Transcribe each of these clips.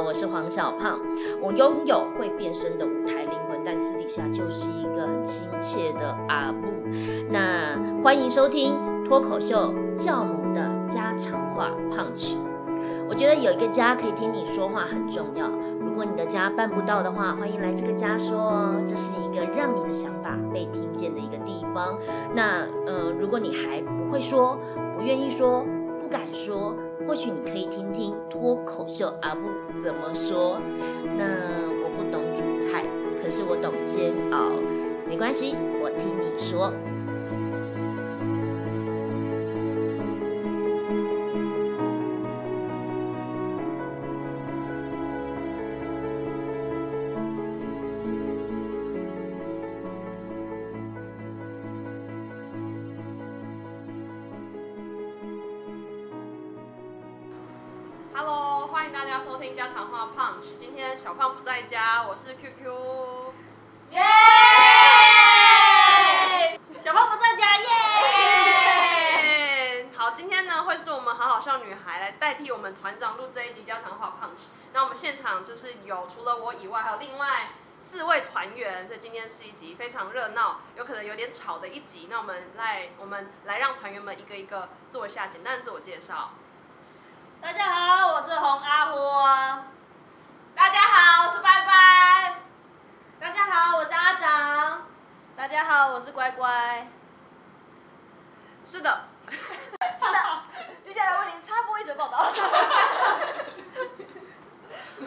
我是黄小胖。我拥有会变身的舞台灵魂，但私底下就是一个很亲切的阿布。那欢迎收听脱口秀教母的家常话胖曲。我觉得有一个家可以听你说话很重要。如果你的家办不到的话，欢迎来这个家说哦，这是一个让你的想法被听见的一个地方。那呃，如果你还不会说，不愿意说，不敢说。或许你可以听听脱口秀阿布怎么说。那我不懂煮菜，可是我懂煎熬。没关系，我听你说。听家常话 Punch。今天小胖不在家，我是 QQ。耶！小胖不在家，耶！好，今天呢会是我们好好笑女孩来代替我们团长录这一集家常话 Punch。那我们现场就是有除了我以外，还有另外四位团员，所以今天是一集非常热闹，有可能有点吵的一集。那我们来，我们来让团员们一个一个做一下简单的自我介绍。大家好，我是洪阿花。大家好，我是拜拜。大家好，我是阿长。大家好，我是乖乖。是的，是的。接下来为您插播一则报道。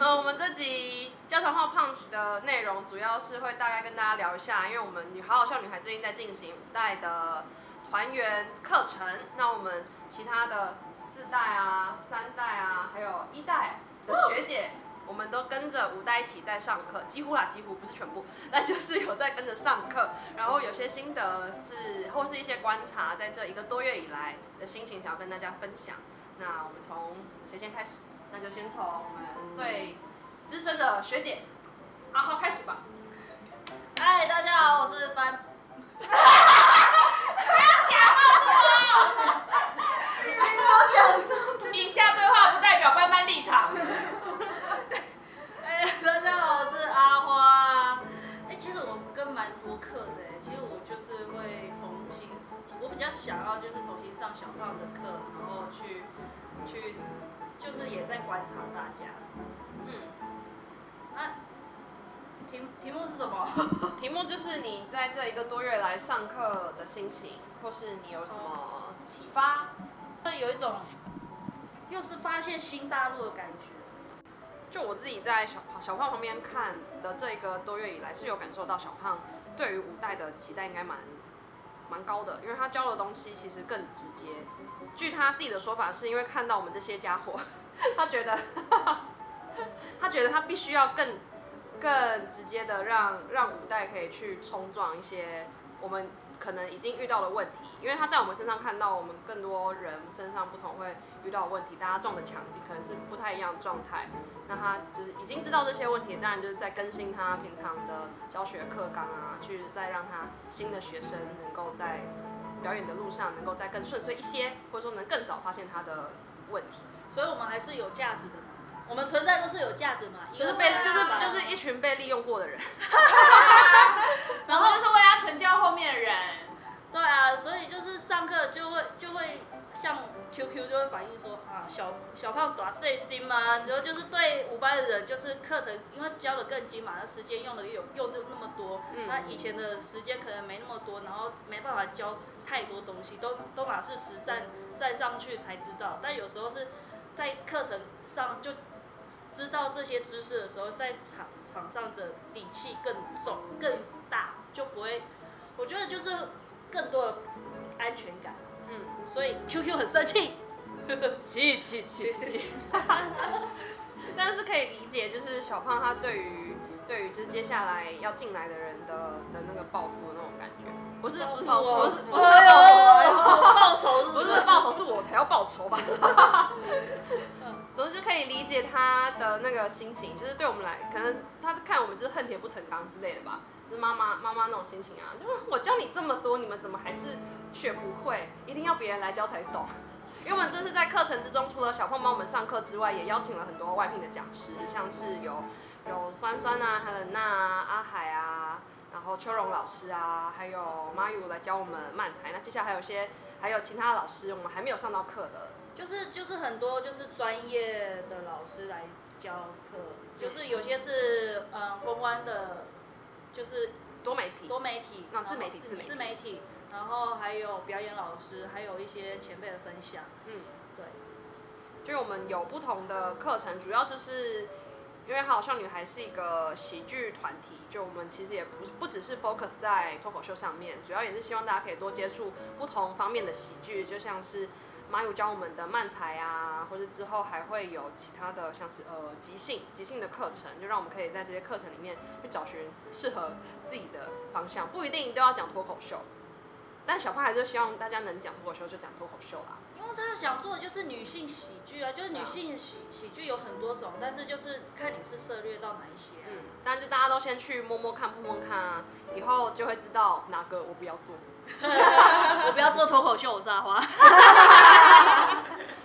呃，我们这集家常话 Punch 的内容主要是会大概跟大家聊一下，因为我们女好好笑女孩最近在进行五代的团员课程，那我们其他的四代啊、三代啊，还有一代的学姐，我们都跟着五代一起在上课，几乎啦，几乎不是全部，那就是有在跟着上课，然后有些心得是或是一些观察，在这一个多月以来的心情，想要跟大家分享。那我们从谁先开始？那就先从我们最资深的学姐阿浩开始吧。嗨，大家好，我是班。以去，就是也在观察大家。嗯。那题题目是什么？题目就是你在这一个多月来上课的心情，或是你有什么启发？会有一种又是发现新大陆的感觉。就我自己在小小胖旁边看的这一个多月以来，是有感受到小胖对于五代的期待应该蛮蛮高的，因为他教的东西其实更直接。据他自己的说法，是因为看到我们这些家伙，他觉得他觉得他必须要更更直接的让让五代可以去冲撞一些我们。可能已经遇到的问题，因为他在我们身上看到我们更多人身上不同会遇到的问题，大家撞的墙壁可能是不太一样的状态。那他就是已经知道这些问题，当然就是在更新他平常的教学课纲啊，去再让他新的学生能够在表演的路上能够再更顺遂一些，或者说能更早发现他的问题。所以我们还是有价值的嘛，我们存在都是有价值嘛，就是被就是就是一群被利用过的人。然后就是为了成就后面的人，对啊，所以就是上课就会就会像 QQ 就会反映说啊，小小胖短碎心嘛，然后就是对五班的人就是课程，因为教的更精嘛，那时间用的有用的那么多，那以前的时间可能没那么多，然后没办法教太多东西，都都把是实战再上去才知道，但有时候是在课程上就知道这些知识的时候，在场场上的底气更重更大，就不会，我觉得就是更多的安全感。嗯，所以 QQ 很生气，气气气气气。但是可以理解，就是小胖他对于对于就是接下来要进来的人的的那个报复的那种感觉，不是不是不是不是报仇，不是？报仇，是我才要报仇吧。总之就可以理解他的那个心情，就是对我们来，可能他看我们就是恨铁不成钢之类的吧，是妈妈妈妈那种心情啊，就是我教你这么多，你们怎么还是学不会？一定要别人来教才懂。因为我们这次在课程之中，除了小胖帮我们上课之外，也邀请了很多外聘的讲师，像是有有酸酸啊、海伦娜啊、阿海啊，然后秋荣老师啊，还有马宇来教我们漫才。那接下来还有些还有其他的老师，我们还没有上到课的。就是就是很多就是专业的老师来教课，就是有些是嗯公关的，就是多媒体，多媒体，那自媒体自媒体。自媒体，然后还有表演老师，还有一些前辈的分享，嗯，对，就是我们有不同的课程，主要就是因为好像女孩是一个喜剧团体，就我们其实也不不只是 focus 在脱口秀上面，主要也是希望大家可以多接触不同方面的喜剧，就像是马友教我们的漫才啊，或者之后还会有其他的像是呃即兴即兴的课程，就让我们可以在这些课程里面去找寻适合自己的方向，不一定都要讲脱口秀。但小胖还是希望大家能讲脱口秀就讲脱口秀啦。因为他想做的就是女性喜剧啊，就是女性喜喜剧有很多种，但是就是看你是涉猎到哪一些、啊。嗯，但就大家都先去摸摸看、碰碰看啊，以后就会知道哪个我不要做。我不要做脱口秀，我是阿花。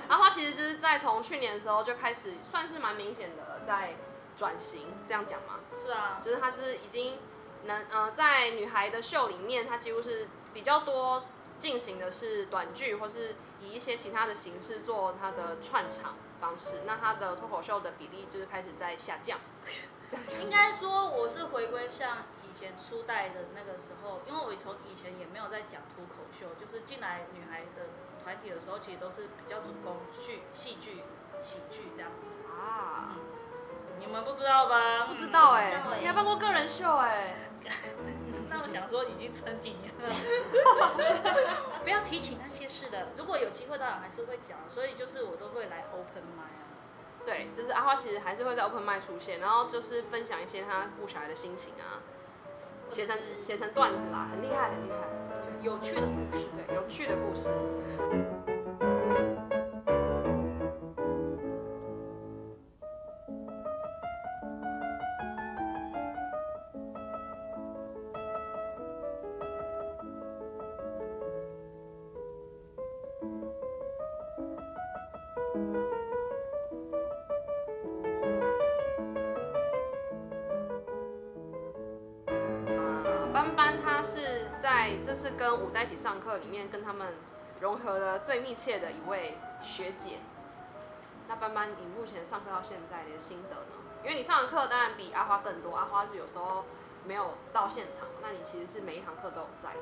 阿花其实就是在从去年的时候就开始，算是蛮明显的在转型，这样讲吗？是啊，就是她是已经能呃在女孩的秀里面，她几乎是比较多进行的是短剧，或是以一些其他的形式做她的串场方式。那她的脱口秀的比例就是开始在下降，应该说我是回归像以前初代的那个时候，因为我从以前也没有在讲脱口秀，就是进来女孩的团体的时候，其实都是比较主攻剧、戏剧、喜剧这样子。啊，你们不知道吧？不知道哎、你还办过个人秀哎、那我想说，已经成几年了，不要提起那些事了。如果有机会，当然还是会讲，所以就是我都会来 open m i 啊。对，就是阿花其实还是会在 open mic 出现，然后就是分享一些她顾小孩的心情啊，写成写成段子啦，很厉害很厉害，有趣的故事。对，有趣的故事。跟五代一起上课里面，跟他们融合的最密切的一位学姐。那班班，你目前上课到现在你的心得呢？因为你上的课当然比阿花更多，阿花是有时候没有到现场，那你其实是每一堂课都有在的。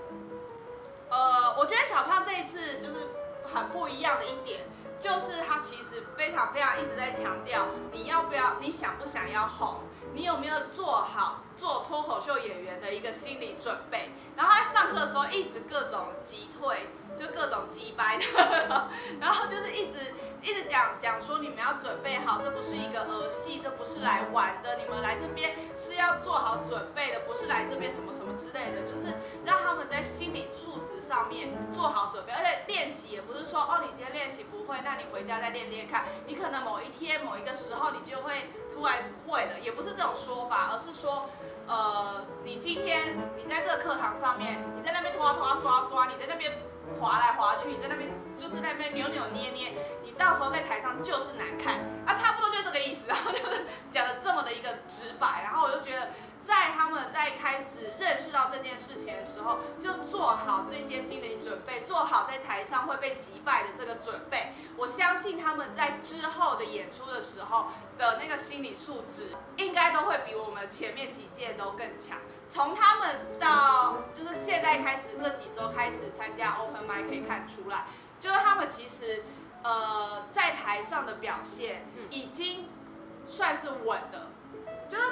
呃，我觉得小胖这一次就是很不一样的一点，就是他其实非常非常一直在强调，你要不要，你想不想要红，你有没有做好做脱口秀演员的一个心理准备。然后他上课的时候一直各种击退，就各种击掰的，然后就是一直一直讲讲说你们要准备好，这不是一个儿戏，这不是来玩的，你们来这边是要做好准备的，不是来这边什么什么之类的，就是让他们在心理素质上面做好准备，而且练习也不是说哦，你今天练习不会，那你回家再练练看，你可能某一天某一个时候你就会突然会了，也不是这种说法，而是说。呃，你今天你在这个课堂上面，你在那边拖拖刷刷，你在那边滑来滑去，你在那边就是那边扭扭捏捏，你到时候在台上就是难看啊，差不多就这个意思，然后就是讲的这么的一个直白，然后我就觉得。在他们在开始认识到这件事情的时候，就做好这些心理准备，做好在台上会被击败的这个准备。我相信他们在之后的演出的时候的那个心理素质，应该都会比我们前面几届都更强。从他们到就是现在开始这几周开始参加 Open m i 可以看出来，就是他们其实呃在台上的表现已经算是稳的，就是。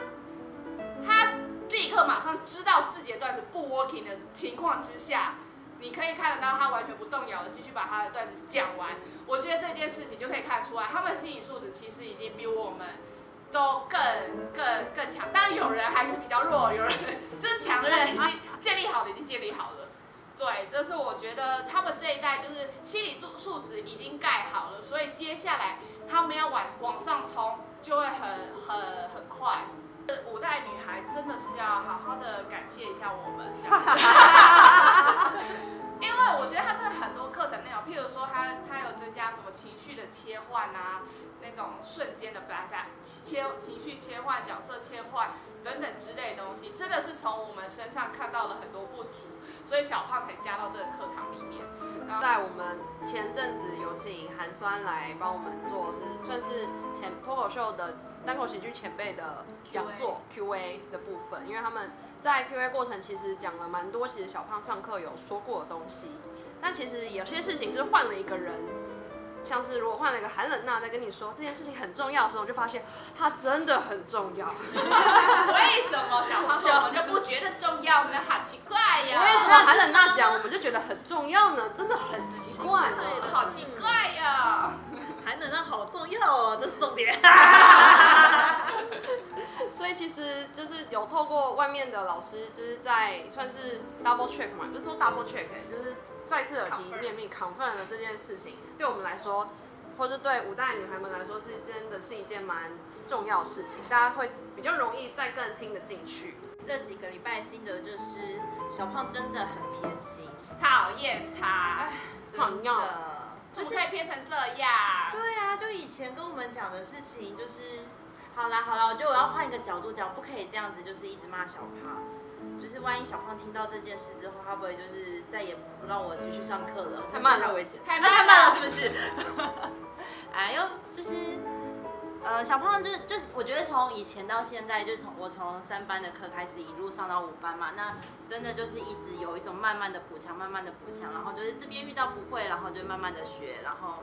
他立刻马上知道自己的段子不 working 的情况之下，你可以看得到他完全不动摇的继续把他的段子讲完。我觉得这件事情就可以看出来，他们心理素质其实已经比我们都更更更强。当然有人还是比较弱，有人就是强的人已经建立好的已经建立好了。对，这是我觉得他们这一代就是心理素素质已经盖好了，所以接下来他们要往往上冲就会很很很快。五代女孩真的是要好好的感谢一下我们，我觉得他真的很多课程内容，譬如说他他有增加什么情绪的切换啊，那种瞬间的大家切情绪切换、角色切换等等之类的东西，真的是从我们身上看到了很多不足，所以小胖才加到这个课堂里面。然后在我们前阵子有请韩酸来帮我们做，是算是前脱口秀的单口喜剧前辈的讲座 Q&A 的部分，因为他们在 Q&A 过程其实讲了蛮多，其实小胖上课有说过的东西，但其实有些事情就是换了一个人。像是如果换了一个寒冷娜在跟你说这件事情很重要的时候，我就发现它真的很重要。为什么小胖说我们就不觉得重要呢？好奇怪呀！为什么寒冷娜讲我们就觉得很重要呢？真的很奇怪呢。好奇怪呀！寒冷那好重要哦，这是重点。所以其实就是有透过外面的老师，就是在算是 double check 嘛，不是说 double check，就是再次耳提面命 confirm 了这件事情，对我们来说，或是对五代女孩们来说，是真的是一件蛮重要的事情，大家会比较容易再更听得进去。这几个礼拜心得就是小胖真的很偏心，讨厌他，真讨厌的。怎么可以变成这样？对啊，就以前跟我们讲的事情，就是好啦好啦，我觉得我要换一个角度讲，不可以这样子，就是一直骂小胖。就是万一小胖听到这件事之后，他不会就是再也不让我继续上课了？太慢了太危险，太慢了太慢了，是不是？哎呦，就是呃，小胖就是就是，我觉得从以前到现在，就从我从三班的课开始，一路上到五班嘛，那真的就是一直有一种慢慢的补强，慢慢的补强，然后就是这边遇到不会，然后就慢慢的学，然后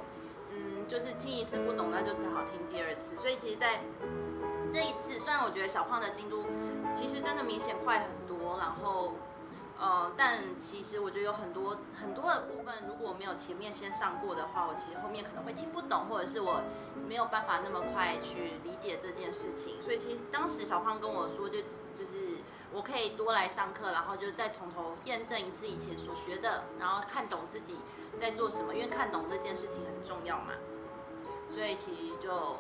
嗯，就是听一次不懂，那就只好听第二次。所以其实，在这一次，虽然我觉得小胖的进度其实真的明显快很多，然后。呃，但其实我觉得有很多很多的部分，如果没有前面先上过的话，我其实后面可能会听不懂，或者是我没有办法那么快去理解这件事情。所以其实当时小胖跟我说，就就是我可以多来上课，然后就再从头验证一次以前所学的，然后看懂自己在做什么，因为看懂这件事情很重要嘛。所以其实就。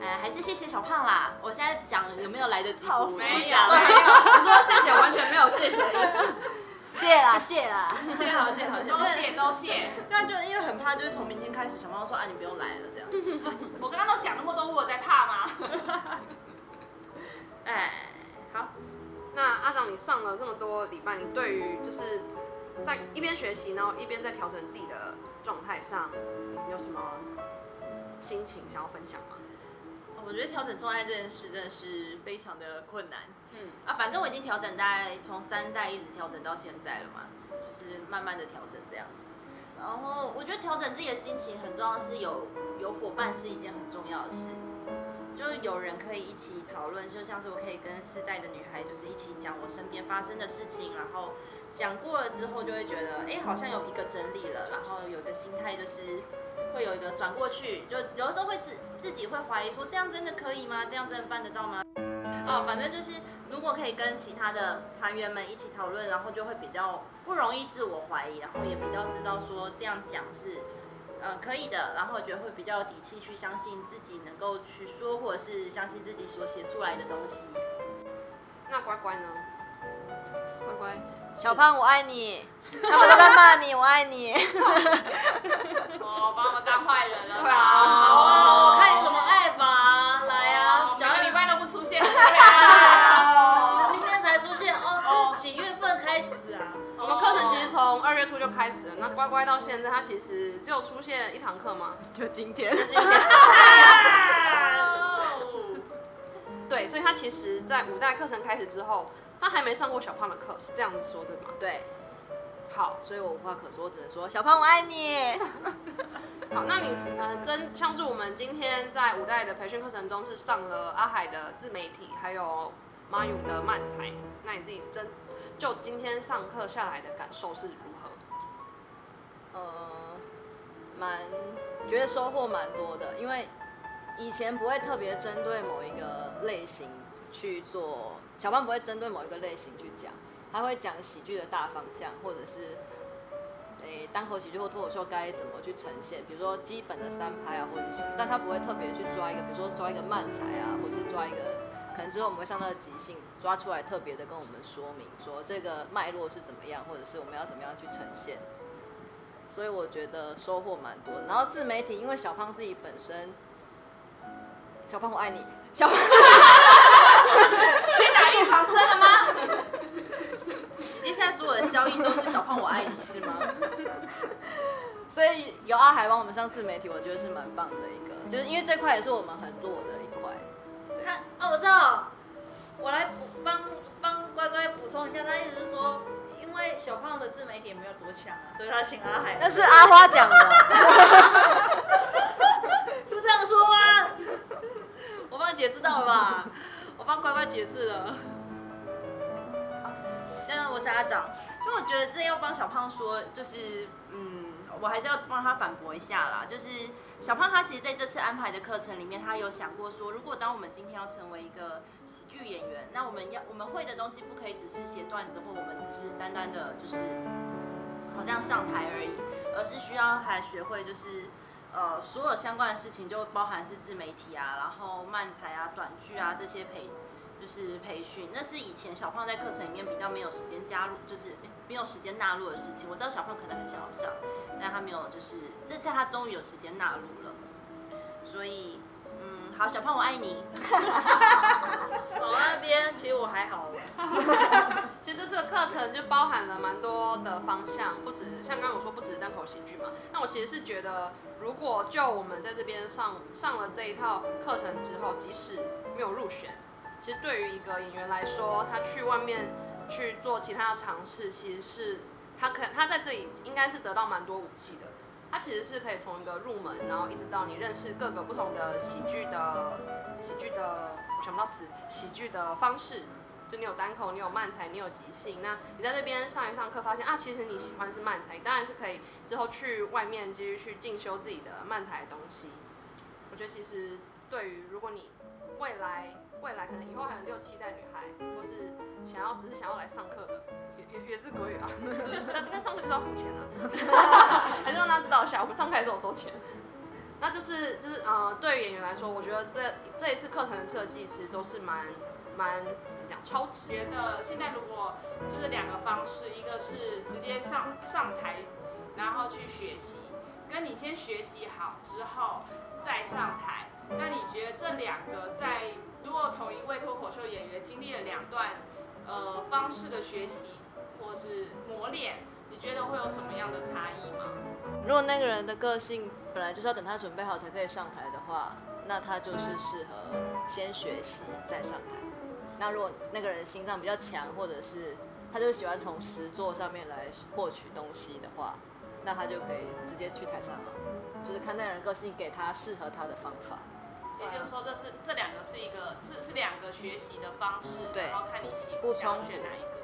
哎，还是谢谢小胖啦！我现在讲有没有来得及补？没有对，你说谢谢，完全没有谢谢的意思。谢啦，谢啦，谢好谢好，都谢都谢。那就因为很怕，就是从明天开始，小胖说啊，你不用来了这样。我刚刚都讲那么多，我在怕吗？哎，好，那阿长，你上了这么多礼拜，你对于就是在一边学习，然后一边在调整自己的状态上，你有什么心情想要分享吗？我觉得调整状态这件事真的是非常的困难。嗯，啊，反正我已经调整大概从三代一直调整到现在了嘛，就是慢慢的调整这样子。然后我觉得调整自己的心情很重要，是有有伙伴是一件很重要的事，就是有人可以一起讨论，就像是我可以跟四代的女孩就是一起讲我身边发生的事情，然后讲过了之后就会觉得，哎，好像有一个整理了，然后有一个心态就是会有一个转过去，就有的时候会自自己会怀疑说，这样真的可以吗？这样真的办得到吗？哦，反正就是如果可以跟其他的团员们一起讨论，然后就会比较不容易自我怀疑，然后也比较知道说这样讲是，嗯，可以的，然后我觉得会比较有底气去相信自己能够去说，或者是相信自己所写出来的东西。那乖乖呢？乖乖，小胖，我爱你。他们都在骂你，我爱你。哦，把我们当坏人了对啊哦，吧？开始啊？我们课程其实从二月初就开始了，那乖乖到现在，它其实只有出现一堂课吗？就今天。对，所以他其实，在五代课程开始之后，他还没上过小胖的课，是这样子说对。吗？对，好，所以我无话可说，我只能说小胖我爱你。好，那你呃，真像是我们今天在五代的培训课程中是上了阿海的自媒体，还有马勇的漫才，那你自己真就今天上课下来的感受是如何？呃，蛮觉得收获蛮多的，因为以前不会特别针对某一个类型去做，小胖不会针对某一个类型去讲，他会讲喜剧的大方向，或者是诶、单口喜剧或脱口秀该怎么去呈现，比如说基本的三拍啊或者是，但他不会特别去抓一个，比如说抓一个慢才啊，或是抓一个。可能之后我们会上到即兴，抓出来特别的跟我们说明，说这个脉络是怎么样，或者是我们要怎么样去呈现。所以我觉得收获蛮多。然后自媒体，因为小胖自己本身，小胖我爱你，小胖 先打预防针了吗？接下来所有的消音都是小胖我爱你是吗？所以有阿海帮我们上自媒体，我觉得是蛮棒的一个，就是因为这块也是我们很弱的一块。他哦，我知道，我来补帮帮乖乖补充一下，他意思是说，因为小胖的自媒体也没有多强啊，所以他请阿海。那是阿花讲的，是这样说吗？我帮你解释到了吧？我帮乖乖解释了。嗯我是阿长，就我觉得这要帮小胖说，就是嗯，我还是要帮他反驳一下啦。就是小胖他其实在这次安排的课程里面，他有想过说，如果当我们今天要成为一个喜剧演员，那我们要我们会的东西不可以只是写段子，或我们只是单单的就是好像上台而已，而是需要还学会就是。呃，所有相关的事情就包含是自媒体啊，然后漫才啊、短剧啊这些培，就是培训，那是以前小胖在课程里面比较没有时间加入，就是没有时间纳入的事情。我知道小胖可能很想要上，但他没有，就是这次他终于有时间纳入了，所以嗯，好，小胖我爱你。我那边其实我还好，其实这次的课程就包含了蛮多的方向，不止像刚刚我说不只是单口喜剧嘛。那我其实是觉得，如果就我们在这边上上了这一套课程之后，即使没有入选，其实对于一个演员来说，他去外面去做其他的尝试，其实是他可他在这里应该是得到蛮多武器的。他其实是可以从一个入门，然后一直到你认识各个不同的喜剧的喜剧的，我想不到词，喜剧的方式。就你有单口，你有漫才，你有即兴。那你在这边上一上课，发现啊，其实你喜欢是漫才，当然是可以之后去外面继续去进修自己的漫才的东西。我觉得其实对于如果你未来未来可能以后还有六七代女孩，或是想要只是想要来上课的，也也也是可以啊。那那上课就是要付钱啊，还是让大家知道一下，我们上课还是有收钱。那就是就是呃，对于演员来说，我觉得这这一次课程的设计其实都是蛮蛮怎么讲超值。觉得现在如果就是两个方式，一个是直接上上台，然后去学习，跟你先学习好之后再上台。那你觉得这两个在如果同一位脱口秀演员经历了两段呃方式的学习或是磨练，你觉得会有什么样的差异吗？如果那个人的个性本来就是要等他准备好才可以上台的话，那他就是适合先学习再上台。那如果那个人心脏比较强，或者是他就喜欢从实作上面来获取东西的话，那他就可以直接去台上了。就是看那个人个性，给他适合他的方法。也就是说，这是这两个是一个这是两个学习的方式，对然后看你喜不想选哪一个。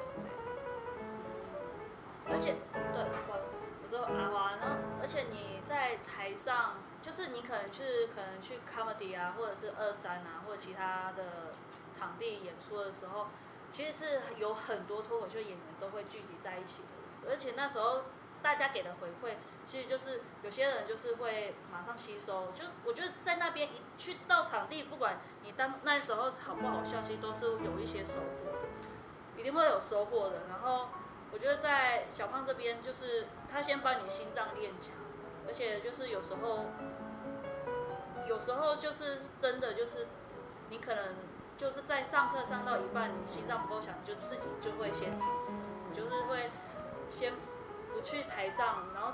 对而且对，不好意思，我说阿华，然后而且你在台上，就是你可能去可能去 comedy 啊，或者是二三啊，或者其他的场地演出的时候，其实是有很多脱口秀演员都会聚集在一起的，而且那时候大家给的回馈，其实就是有些人就是会马上吸收，就我觉得在那边一去到场地，不管你当那时候好不好笑，其实都是有一些收获，一定会有收获的。然后我觉得在小胖这边，就是他先把你心脏练强，而且就是有时候，有时候就是真的就是你可能就是在上课上到一半，你心脏不够强，就自己就会先停止，你就是会先去台上，然后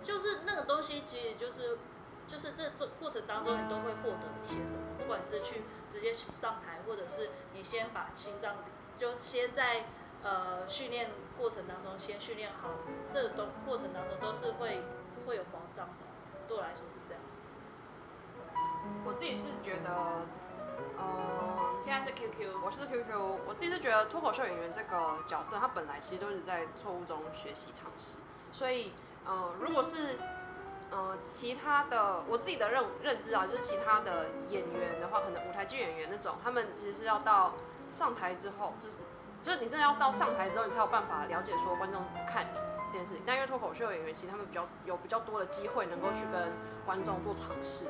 就是那个东西，其实就是就是这这过程当中，你都会获得一些什么，不管是去直接上台，或者是你先把心脏就先在呃训练过程当中先训练好，这都过程当中都是会会有保障的，对我来说是这样。我自己是觉得，呃，现在是 QQ，我是 QQ，我自己是觉得脱口秀演员这个角色，他本来其实都是在错误中学习尝试，所以，呃，如果是，呃，其他的我自己的认认知啊，就是其他的演员的话，可能舞台剧演员那种，他们其实是要到上台之后，就是，就是你真的要到上台之后，你才有办法了解说观众怎么看你这件事情。但因为脱口秀演员，其实他们比较有比较多的机会能够去跟观众做尝试，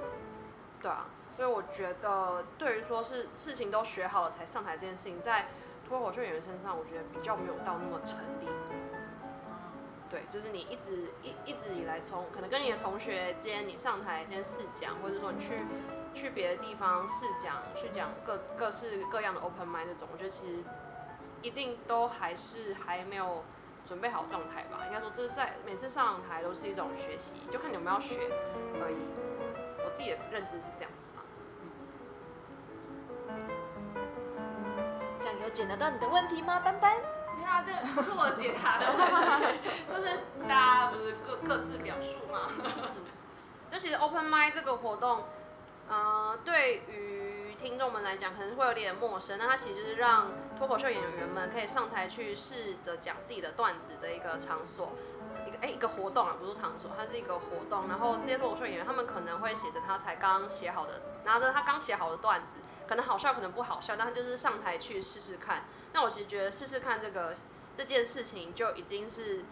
对啊。所以我觉得，对于说是事情都学好了才上台这件事情，在脱口秀演员身上，我觉得比较没有到那么成立。对，就是你一直一一直以来从可能跟你的同学间，你上台先试讲，或者说你去去别的地方试讲，去讲各各式各样的 open m i d 这种，我觉得其实一定都还是还没有准备好状态吧。应该说这是在每次上台都是一种学习，就看你有没有学而已。我自己的认知是这样子解答到你的问题吗，班班？没有啊，这不是我解答的问题，就是大家不是各各自表述嘛。就其实 open m i d 这个活动，呃，对于听众们来讲可能会有点陌生，那它其实就是让脱口秀演员们可以上台去试着讲自己的段子的一个场所，一个哎一个活动啊，不是场所，它是一个活动。然后这些脱口秀演员他们可能会写着他才刚写好的，拿着他刚写好的段子，可能好笑，可能不好笑，但他就是上台去试试看。那我其实觉得试试看这个这件事情就已经是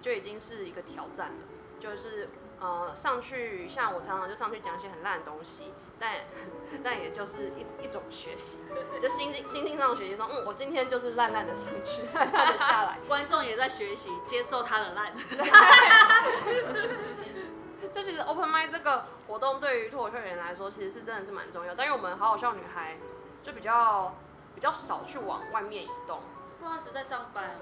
就已经是一个挑战了，就是。呃，上去像我常常就上去讲一些很烂的东西，但 但也就是一一种学习，就心境心境上的学习，说嗯，我今天就是烂烂的上去，烂烂的下来，观众也在学习接受他的烂。这其实 open m i d 这个活动对于脱口秀演员来说，其实是真的是蛮重要。但是我们好好笑女孩就比较比较少去往外面移动，不好意思，在上班。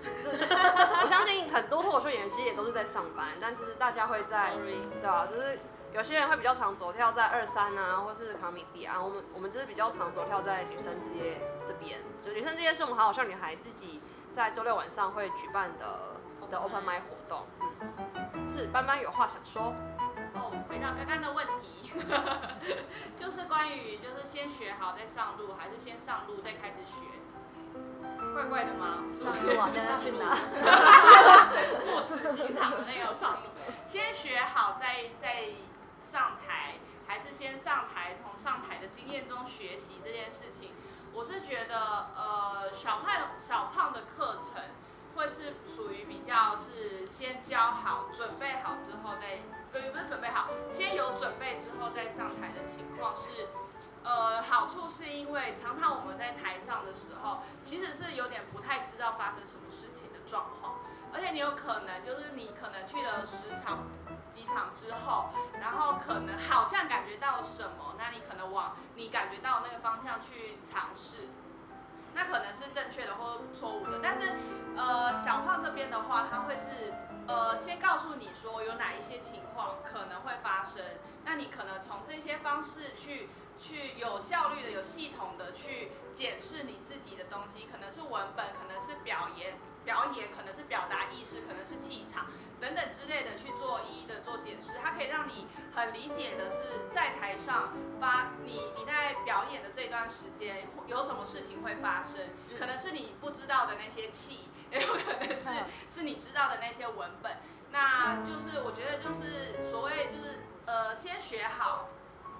我相信很多脱口秀演员其实也都是在上班，但其实大家会在，对啊，就是有些人会比较常走跳在二三啊，或是卡米蒂啊，我们我们就是比较常走跳在女生之夜这边，就女生之夜是我们好好笑女孩自己在周六晚上会举办的的 open m i 活动。是班班有话想说？哦，回到刚刚的问题，就是关于就是先学好再上路，还是先上路再开始学？怪怪的吗？上路啊，现在去哪？不死心场的那个上路，先学好再再上台，还是先上台从上台的经验中学习这件事情？我是觉得，呃，小胖小胖的课程会是属于比较是先教好、准备好之后再，呃，不是准备好，先有准备之后再上台的情况是。呃，好处是因为常常我们在台上的时候，其实是有点不太知道发生什么事情的状况，而且你有可能就是你可能去了十场、几场之后，然后可能好像感觉到什么，那你可能往你感觉到那个方向去尝试，那可能是正确的或错误的。但是，呃，小胖这边的话，他会是呃先告诉你说有哪一些情况可能会发生，那你可能从这些方式去。去有效率的、有系统的去检视你自己的东西，可能是文本，可能是表演，表演可能是表达意识，可能是气场等等之类的去做一一的做检视。它可以让你很理解的是，在台上发你你在表演的这段时间有什么事情会发生，可能是你不知道的那些气，也有可能是是你知道的那些文本。那就是我觉得就是所谓就是呃先学好，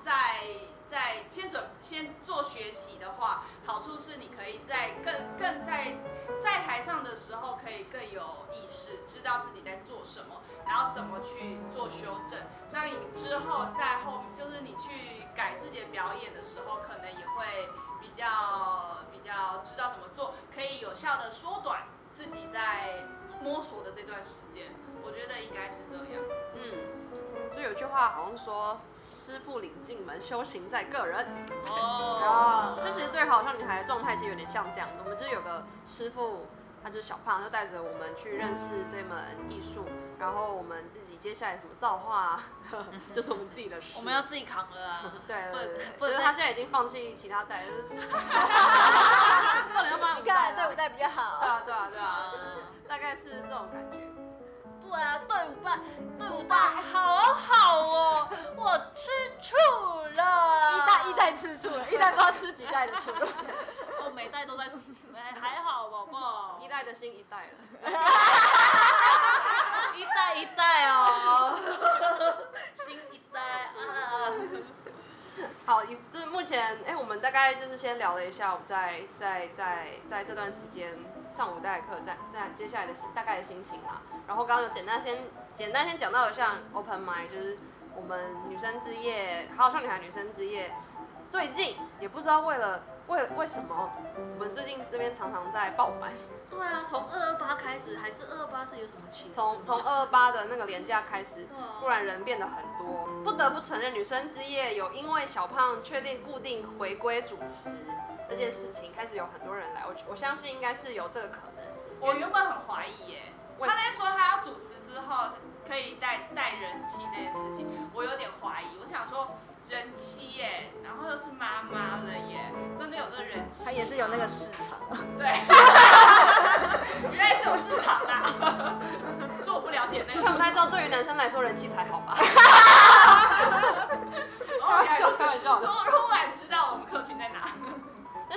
再。在先准先做学习的话，好处是你可以在更更在在台上的时候可以更有意识，知道自己在做什么，然后怎么去做修正。那你之后在后就是你去改自己的表演的时候，可能也会比较比较知道怎么做，可以有效的缩短自己在摸索的这段时间。我觉得应该是这样。嗯。就有句话好像说，师傅领进门，修行在个人。哦。然后，这其实对好像女孩的状态其实有点像这样的。我们就有个师傅，他就是小胖，就带着我们去认识这门艺术。然后我们自己接下来什么造化，就是我们自己的事。我们要自己扛了啊。对对对。不是他现在已经放弃其他带，就是。不能帮你看，队伍带比较好。对啊对啊对啊，就是大概是这种感觉。对啊，队伍带，队伍带好好哦，我吃醋了。一代一代吃醋了，一代不知道吃几代的醋。我每代都在吃，哎，还好宝宝。一代的新一代了。一代一代哦，新一代啊。好，就是目前，哎，我们大概就是先聊了一下，我们在在在在这段时间上午代课，在在接下来的大概的心情啊。然后刚刚有简单先简单先讲到了像 Open m i d 就是我们女生之夜，还有少女孩女生之夜，最近也不知道为了为为什么我们最近这边常常在爆满？对啊，从二二八开始，还是二二八是有什么情？从从二二八的那个廉价开始对啊，突然人变得很多。不得不承认，女生之夜有因为小胖确定固定回归主持这件事情，开始有很多人来。我我相信应该是有这个可能。我原本很怀疑耶，为他在说他要主持之后可以带带人妻这件事情，我有点怀疑。我想说人妻耶，然后又是妈妈了耶，真的有这人气？他也是有那个市场。对，原来是有市场的，是我不了解那个市场。看不太知道，对于男生来说人气才好吧？哦原来如此开玩笑的突突然知道我们客群在哪。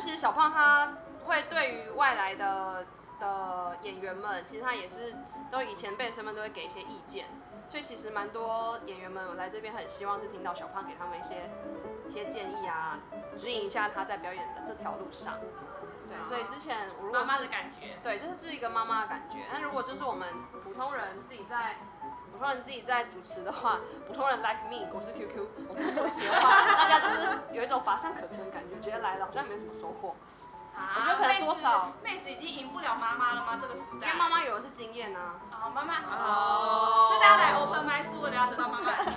就其实小胖他会对于外来的的演员们，其实他也是都以前辈身份都会给一些意见，所以其实蛮多演员们来这边很希望是听到小胖给他们一些一些建议啊，指引一下他在表演的这条路上。对，所以之前我如果是妈妈的感觉，对，就是是一个妈妈的感觉。那如果就是我们普通人自己在普通人自己在主持的话，普通人 like me，我是 QQ，我们主持的话，大家就是有一种乏善可陈的感觉，觉得来了好像没什么收获。啊我觉得可能多少妹子妹子已经赢不了妈妈了吗？这个时代，因为妈妈有的是经验啊，哦，妈妈哦就，大家来 open m i 是为了要得到妈妈的经验。妈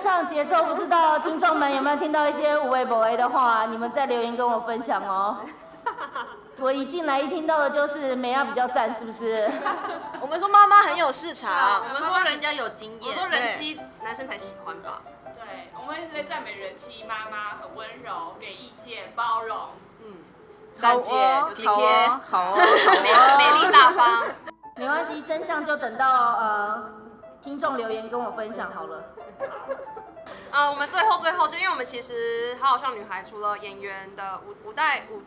上节奏，不知道听众们有没有听到一些无微不为的话，你们在留言跟我分享哦。我一进来一听到的就是美亚比较赞，是不是？我们说妈妈很有市场，我们说人家有经验，我说人妻男生才喜欢吧。对，我们一直在赞美人妻妈妈很温柔，给意见，包容。嗯，善解有体贴，好哦，美美丽大方。没关系，真相就等到呃听众留言跟我分享好了。呃，我们最后最后，就因为我们其实好好像女孩除了演员的五五代五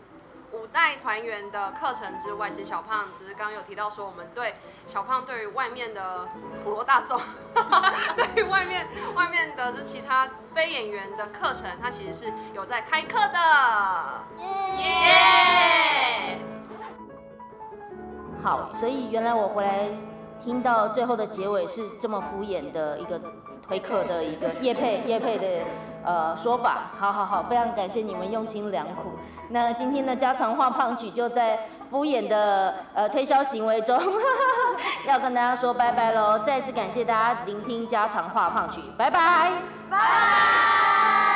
五代团员的课程之外，其实小胖只是刚刚有提到说，我们对小胖对于外面的普罗大众，对于外面外面的这其他非演员的课程，他其实是有在开课的。耶！好，所以原来我回来听到最后的结尾是这么敷衍的一个推客的一个叶配叶配的呃说法。好好好，非常感谢你们用心良苦。那今天的家常话胖曲就在敷衍的呃推销行为中 要跟大家说拜拜喽。再次感谢大家聆听家常话胖曲，拜拜。拜。